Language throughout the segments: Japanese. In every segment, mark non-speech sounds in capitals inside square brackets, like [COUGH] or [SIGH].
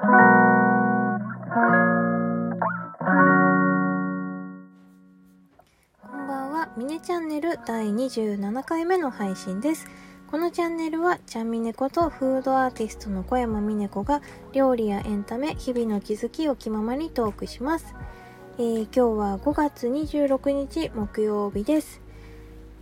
こんばんは、ミネチャンネル第27回目の配信です。このチャンネルは、ちゃんみねことフードアーティストの小山みね子が料理やエンタメ、日々の気づきを気ままにトークします。えー、今日は5月26日木曜日です。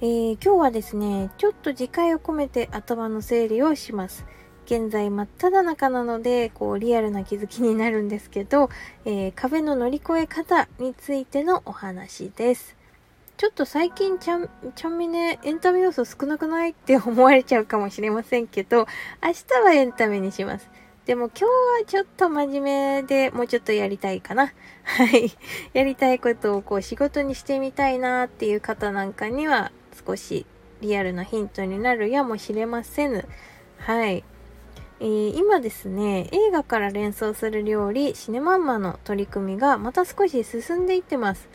えー、今日はですね、ちょっと次回を込めて頭の整理をします。現在真っ只中なので、こう、リアルな気づきになるんですけど、えー、壁の乗り越え方についてのお話です。ちょっと最近ちゃん、ちゃんみね、エンタメ要素少なくないって思われちゃうかもしれませんけど、明日はエンタメにします。でも今日はちょっと真面目でもうちょっとやりたいかな。[LAUGHS] はい。やりたいことをこう仕事にしてみたいなっていう方なんかには少しリアルなヒントになるやもしれませぬ。はい。えー、今ですね、映画から連想する料理、シネマンマの取り組みがまた少し進んでいってます。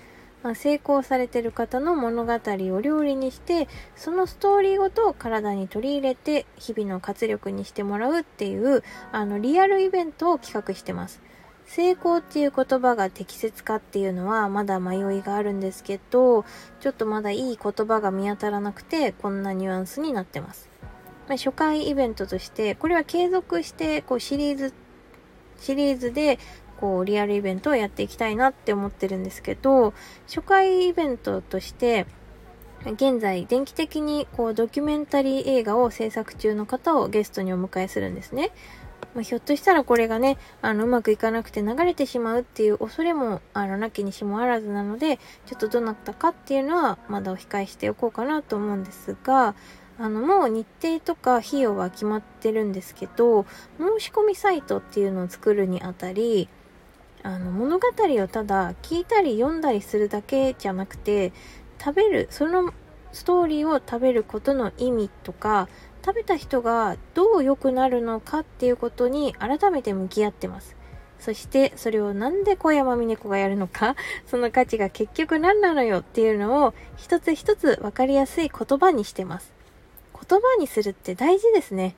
まあ、成功されてる方の物語を料理にしてそのストーリーごと体に取り入れて日々の活力にしてもらうっていうあのリアルイベントを企画してます成功っていう言葉が適切かっていうのはまだ迷いがあるんですけどちょっとまだいい言葉が見当たらなくてこんなニュアンスになってますまあ、初回イベントとして、これは継続して、こうシリーズ、シリーズでこう、リアルイベントをやっていきたいなって思ってるんですけど、初回イベントとして、現在、電気的にこう、ドキュメンタリー映画を制作中の方をゲストにお迎えするんですね。まあ、ひょっとしたらこれがね、あの、うまくいかなくて流れてしまうっていう恐れも、あの、なきにしもあらずなので、ちょっとどうなったかっていうのは、まだお控えしておこうかなと思うんですが、あの、もう日程とか費用は決まってるんですけど、申し込みサイトっていうのを作るにあたり、あの物語をただ聞いたり読んだりするだけじゃなくて食べるそのストーリーを食べることの意味とか食べた人がどう良くなるのかっていうことに改めて向き合ってます。そしてそれをなんで小山峰子がやるのか [LAUGHS] その価値が結局何なのよっていうのを一つ一つ分かりやすい言葉にしてます。言葉にするって大事ですね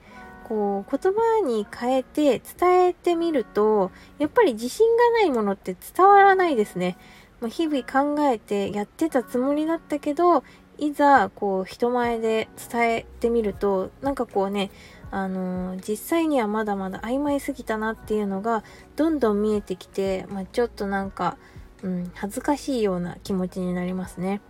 こう言葉に変えて伝えてみるとやっぱり自信がないものって伝わらないですね。まあ、日々考えてやってたつもりだったけどいざこう人前で伝えてみるとなんかこうねあのー、実際にはまだまだ曖昧すぎたなっていうのがどんどん見えてきて、まあ、ちょっとなんか、うん、恥ずかしいような気持ちになりますね。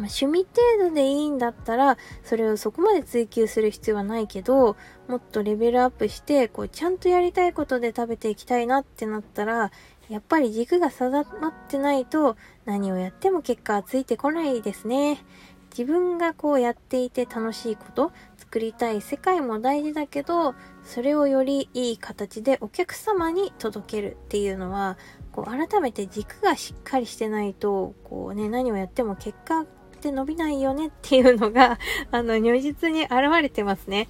まあ、趣味程度でいいんだったら、それをそこまで追求する必要はないけど、もっとレベルアップして、こう、ちゃんとやりたいことで食べていきたいなってなったら、やっぱり軸が定まってないと、何をやっても結果はついてこないですね。自分がこうやっていて楽しいこと、作りたい世界も大事だけど、それをよりいい形でお客様に届けるっていうのは、こう改めて軸がしっかりしてないと、こうね、何をやっても結果って伸びないよねっていうのが、[LAUGHS] あの、如実に現れてますね。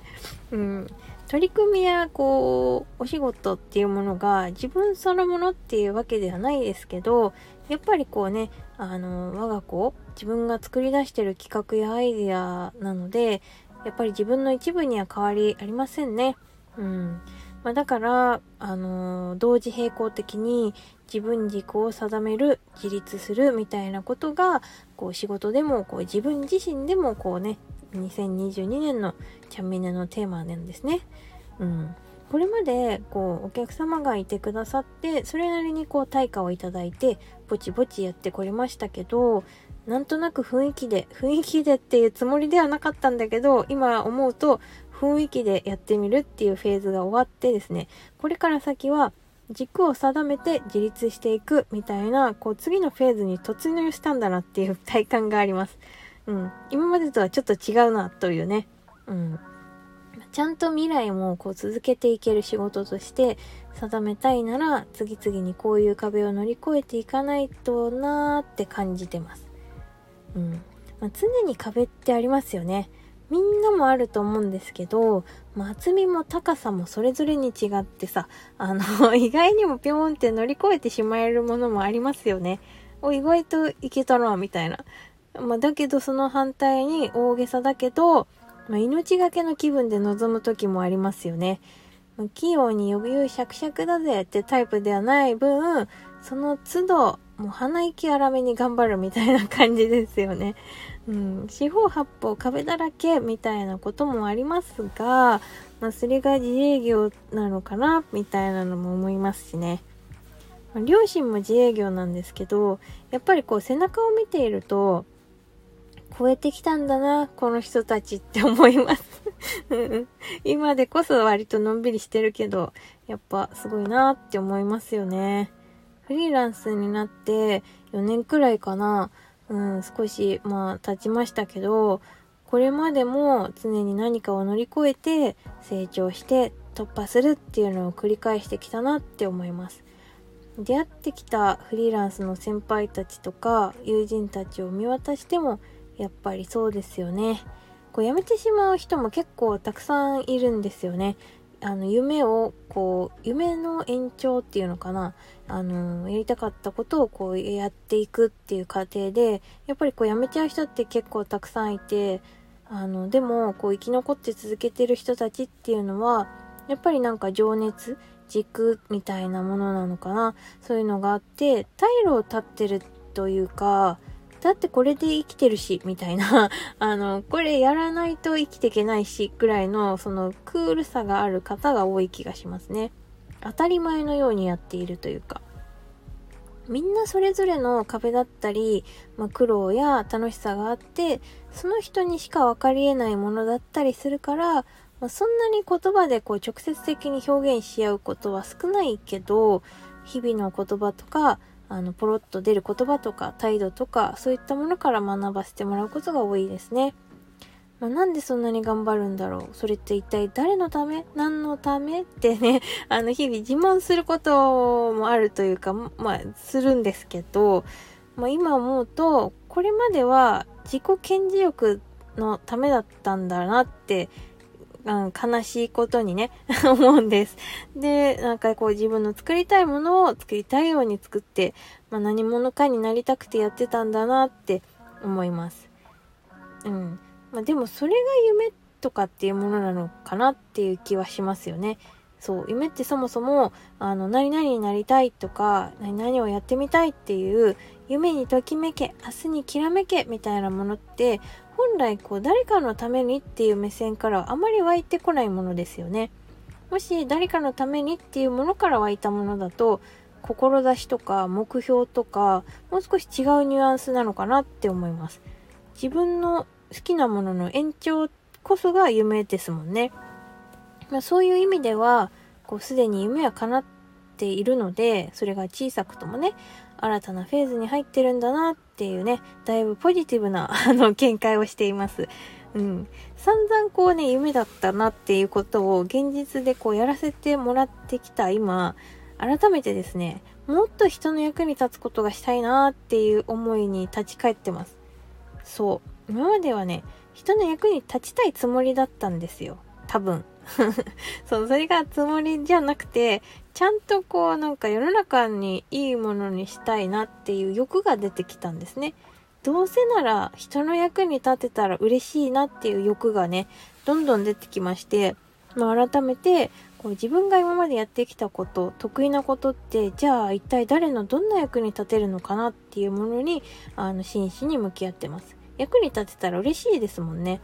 うん。取り組みや、こう、お仕事っていうものが自分そのものっていうわけではないですけど、やっぱりこうね、あの、我が子、自分が作り出してる企画やアイデアなので、やっぱり自分の一部には変わりありませんね。うん。まあ、だから、あのー、同時並行的に自分軸を定める、自立するみたいなことが、こう仕事でも、こう自分自身でもこうね、2022年のチャンミネのテーマなんですね。うん。これまで、こう、お客様がいてくださって、それなりにこう、対価をいただいて、ぼちぼちやってこれましたけど、なんとなく雰囲気で、雰囲気でっていうつもりではなかったんだけど、今思うと、雰囲気でやってみるっていうフェーズが終わってですね、これから先は軸を定めて自立していくみたいな、こう次のフェーズに突入したんだなっていう体感があります。うん。今までとはちょっと違うなというね。うん。ちゃんと未来もこう続けていける仕事として定めたいなら次々にこういう壁を乗り越えていかないとなーって感じてます。うん。まあ、常に壁ってありますよね。みんなもあると思うんですけど、まあ、厚みも高さもそれぞれに違ってさ、あの、[LAUGHS] 意外にもぴょーんって乗り越えてしまえるものもありますよね。お、意外といけたな、みたいな。まあ、だけどその反対に大げさだけど、まあ、命がけの気分で臨む時もありますよね。器用に余裕しゃくしゃくだぜってタイプではない分、その都度、もう鼻息荒めに頑張るみたいな感じですよね。うん、四方八方壁だらけみたいなこともありますが、まあ、それが自営業なのかなみたいなのも思いますしね。まあ、両親も自営業なんですけど、やっぱりこう背中を見ていると、超えてきたんだな、この人たちって思います [LAUGHS] 今でこそ割とのんびりしてるけど、やっぱすごいなって思いますよね。フリーランスになって4年くらいかな、うん、少し、まあ、経ちましたけど、これまでも常に何かを乗り越えて成長して突破するっていうのを繰り返してきたなって思います。出会ってきたフリーランスの先輩たちとか友人たちを見渡してもやっぱりそうですよね。こう辞めてしまう人も結構たくさんいるんですよね。あの、夢を、こう、夢の延長っていうのかな。あの、やりたかったことをこうやっていくっていう過程で、やっぱりこう辞めちゃう人って結構たくさんいて、あの、でも、こう生き残って続けてる人たちっていうのは、やっぱりなんか情熱、軸みたいなものなのかな。そういうのがあって、退路を立ってるというか、だってこれで生きてるし、みたいな [LAUGHS] あの、これやらないと生きていけないし、ぐらいの、その、クールさがある方が多い気がしますね。当たり前のようにやっているというか。みんなそれぞれの壁だったり、まあ、苦労や楽しさがあって、その人にしか分かり得ないものだったりするから、まあ、そんなに言葉でこう直接的に表現し合うことは少ないけど、日々の言葉とか、あの、ポロッと出る言葉とか態度とか、そういったものから学ばせてもらうことが多いですね。まあ、なんでそんなに頑張るんだろう？それって一体誰のため？何のため？ってね、[LAUGHS] あの、日々自問することもあるというか、まあ、するんですけど、まあ、今思うと、これまでは自己顕示欲のためだったんだなってうん、悲しいことにね [LAUGHS] 思うんです。で、なんかこう自分の作りたいものを作りたいように作って、まあ、何者かになりたくてやってたんだなって思います。うん。まあ、でもそれが夢とかっていうものなのかなっていう気はしますよね。そう、夢ってそもそも、あの、何々になりたいとか、何々をやってみたいっていう、夢にときめけ、明日にきらめけみたいなものって、本来こう誰かのためにっていう目線からあまり湧いてこないものですよね。もし誰かのためにっていうものから湧いたものだと、志とか目標とか、もう少し違うニュアンスなのかなって思います。自分の好きなものの延長こそが夢ですもんね。まあ、そういう意味では、こうすでに夢は叶っているので、それが小さくともね、新たなフェーズに入ってるんだなっていうね、だいぶポジティブな、[LAUGHS] あの、見解をしています。うん。散々こうね、夢だったなっていうことを現実でこうやらせてもらってきた今、改めてですね、もっと人の役に立つことがしたいなっていう思いに立ち返ってます。そう。今まではね、人の役に立ちたいつもりだったんですよ。多分。[LAUGHS] そう、それがつもりじゃなくて、ちゃんとこうなんか世の中にいいものにしたいなっていう欲が出てきたんですね。どうせなら人の役に立てたら嬉しいなっていう欲がね、どんどん出てきまして、まあ、改めてこう自分が今までやってきたこと、得意なことって、じゃあ一体誰のどんな役に立てるのかなっていうものに、あの、真摯に向き合ってます。役に立てたら嬉しいですもんね。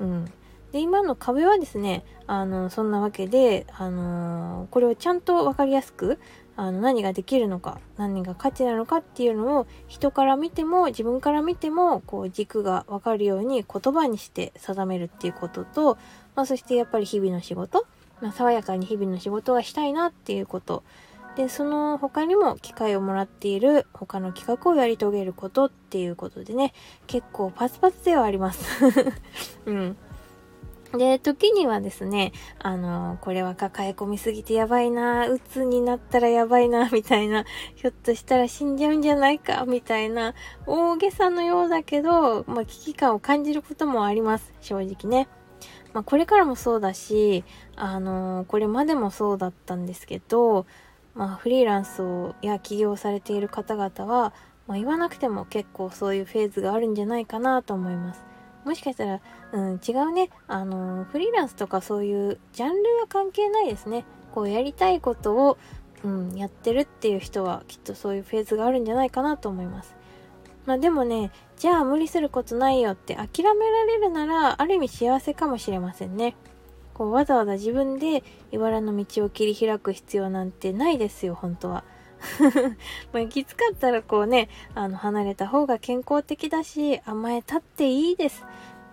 うん。で、今の壁はですね、あの、そんなわけで、あの、これをちゃんとわかりやすく、あの、何ができるのか、何が価値なのかっていうのを、人から見ても、自分から見ても、こう、軸がわかるように言葉にして定めるっていうことと、まあ、そしてやっぱり日々の仕事、まあ、爽やかに日々の仕事がしたいなっていうこと、で、その他にも機会をもらっている他の企画をやり遂げることっていうことでね、結構パツパツではあります。[LAUGHS] うん。で、時にはですね、あの、これは抱え込みすぎてやばいな、鬱になったらやばいな、みたいな、ひょっとしたら死んじゃうんじゃないか、みたいな、大げさのようだけど、まあ、危機感を感じることもあります、正直ね。まあ、これからもそうだし、あの、これまでもそうだったんですけど、まあ、フリーランスを、や起業されている方々は、まあ、言わなくても結構そういうフェーズがあるんじゃないかなと思います。もしかしたら、うん、違うね。あの、フリーランスとかそういうジャンルは関係ないですね。こうやりたいことを、うん、やってるっていう人はきっとそういうフェーズがあるんじゃないかなと思います。まあでもね、じゃあ無理することないよって諦められるなら、ある意味幸せかもしれませんね。こうわざわざ自分で茨の道を切り開く必要なんてないですよ、本当は。[LAUGHS] まあ、きつかったらこうね、あの、離れた方が健康的だし、甘えたっていいです。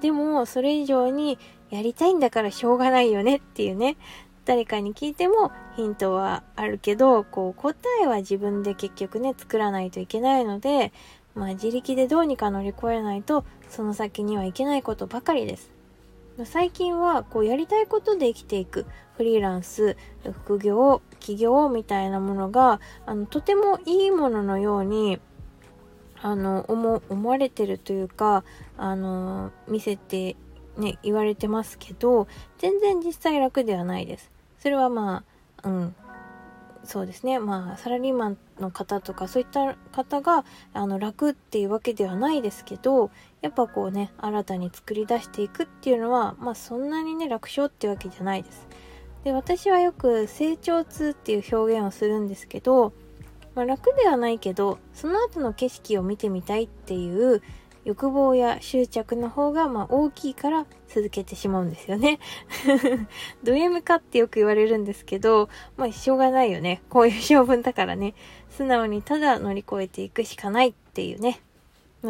でも、それ以上に、やりたいんだからしょうがないよねっていうね、誰かに聞いてもヒントはあるけど、こう、答えは自分で結局ね、作らないといけないので、まあ、自力でどうにか乗り越えないと、その先にはいけないことばかりです。最近はこうやりたいことで生きていくフリーランス副業起業みたいなものがあのとてもいいもののようにあの思思われてるというかあの見せてね言われてますけど全然実際楽ではないです。それはまあうんそうですねまあサラリーマンの方とかそういった方があの楽っていうわけではないですけどやっぱこうね新たに作り出していくっていうのはまあそんなにね楽勝っていうわけじゃないです。で私はよく成長痛っていう表現をするんですけど、まあ、楽ではないけどその後の景色を見てみたいっていう欲望や執着の方がまあ大きいから続けてしまうんですよね。[LAUGHS] ド M かってよく言われるんですけど、まあしょうがないよね。こういう性分だからね。素直にただ乗り越えていくしかないっていうね。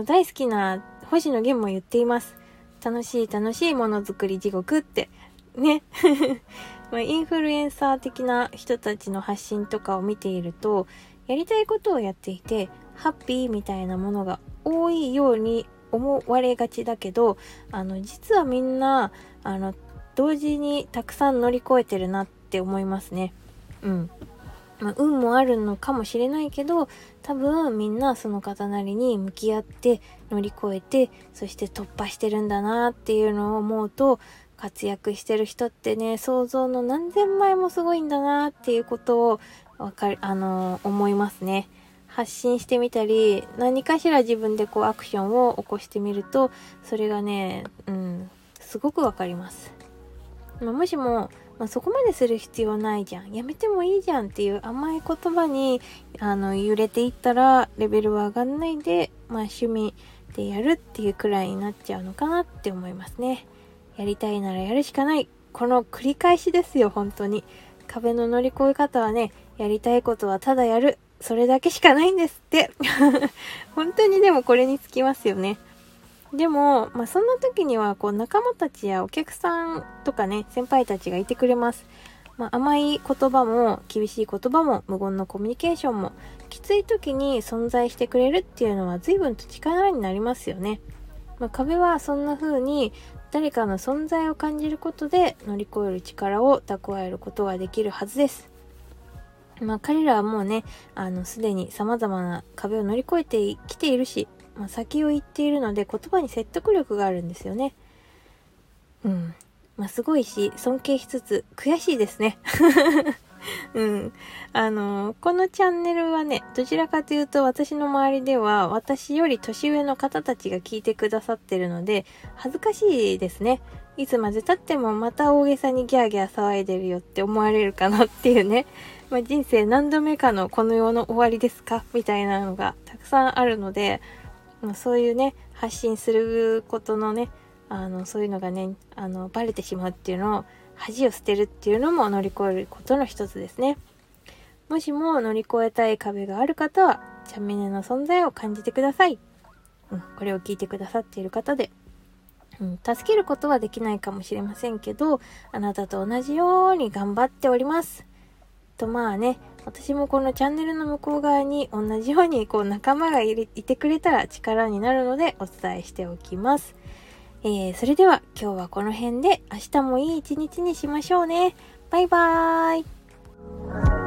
大好きな星野源も言っています。楽しい楽しいものづくり地獄って。ね。[LAUGHS] まあインフルエンサー的な人たちの発信とかを見ていると、やりたいことをやっていて、ハッピーみたいなものが多いように思われがちだけどあの実はみんなあの同時にたくさん乗り越えてるなって思いますね。うん。まあ、運もあるのかもしれないけど多分みんなその方なりに向き合って乗り越えてそして突破してるんだなっていうのを思うと活躍してる人ってね想像の何千倍もすごいんだなっていうことをわかるあの思いますね。発信してみたり、何かしら自分でこうアクションを起こしてみると、それがね、うん、すごくわかります。まあ、もしも、まあ、そこまでする必要ないじゃん。やめてもいいじゃんっていう甘い言葉に、あの、揺れていったら、レベルは上がんないで、まあ、趣味でやるっていうくらいになっちゃうのかなって思いますね。やりたいならやるしかない。この繰り返しですよ、本当に。壁の乗り越え方はね、やりたいことはただやる。それだけしかないんですって。[LAUGHS] 本当にでもこれにつきますよね。でも、まあ、そんな時にはこう仲間たちやお客さんとかね先輩たちがいてくれます、まあ、甘い言葉も厳しい言葉も無言のコミュニケーションもきつい時に存在してくれるっていうのは随分と力になりますよね、まあ、壁はそんな風に誰かの存在を感じることで乗り越える力を蓄えることができるはずですまあ彼らはもうね、あの、すでに様々な壁を乗り越えてきているし、まあ、先を言っているので言葉に説得力があるんですよね。うん。まあすごいし、尊敬しつつ悔しいですね。[LAUGHS] うん。あの、このチャンネルはね、どちらかというと私の周りでは私より年上の方たちが聞いてくださってるので、恥ずかしいですね。いつまで経ってもまた大げさにギャーギャー騒いでるよって思われるかなっていうね。[LAUGHS] まあ、人生何度目かのこの世の終わりですか？みたいなのがたくさんあるので、まあ、そういうね、発信することのね、あの、そういうのがね、あの、バレてしまうっていうのを、恥を捨てるっていうのも乗り越えることの一つですね。もしも乗り越えたい壁がある方は、チャンミネの存在を感じてください。うん、これを聞いてくださっている方で、助けることはできないかもしれませんけど、あなたと同じように頑張っております。とまあね、私もこのチャンネルの向こう側に同じようにこう仲間がいてくれたら力になるのでお伝えしておきます。えー、それでは今日はこの辺で明日もいい一日にしましょうね。バイバーイ。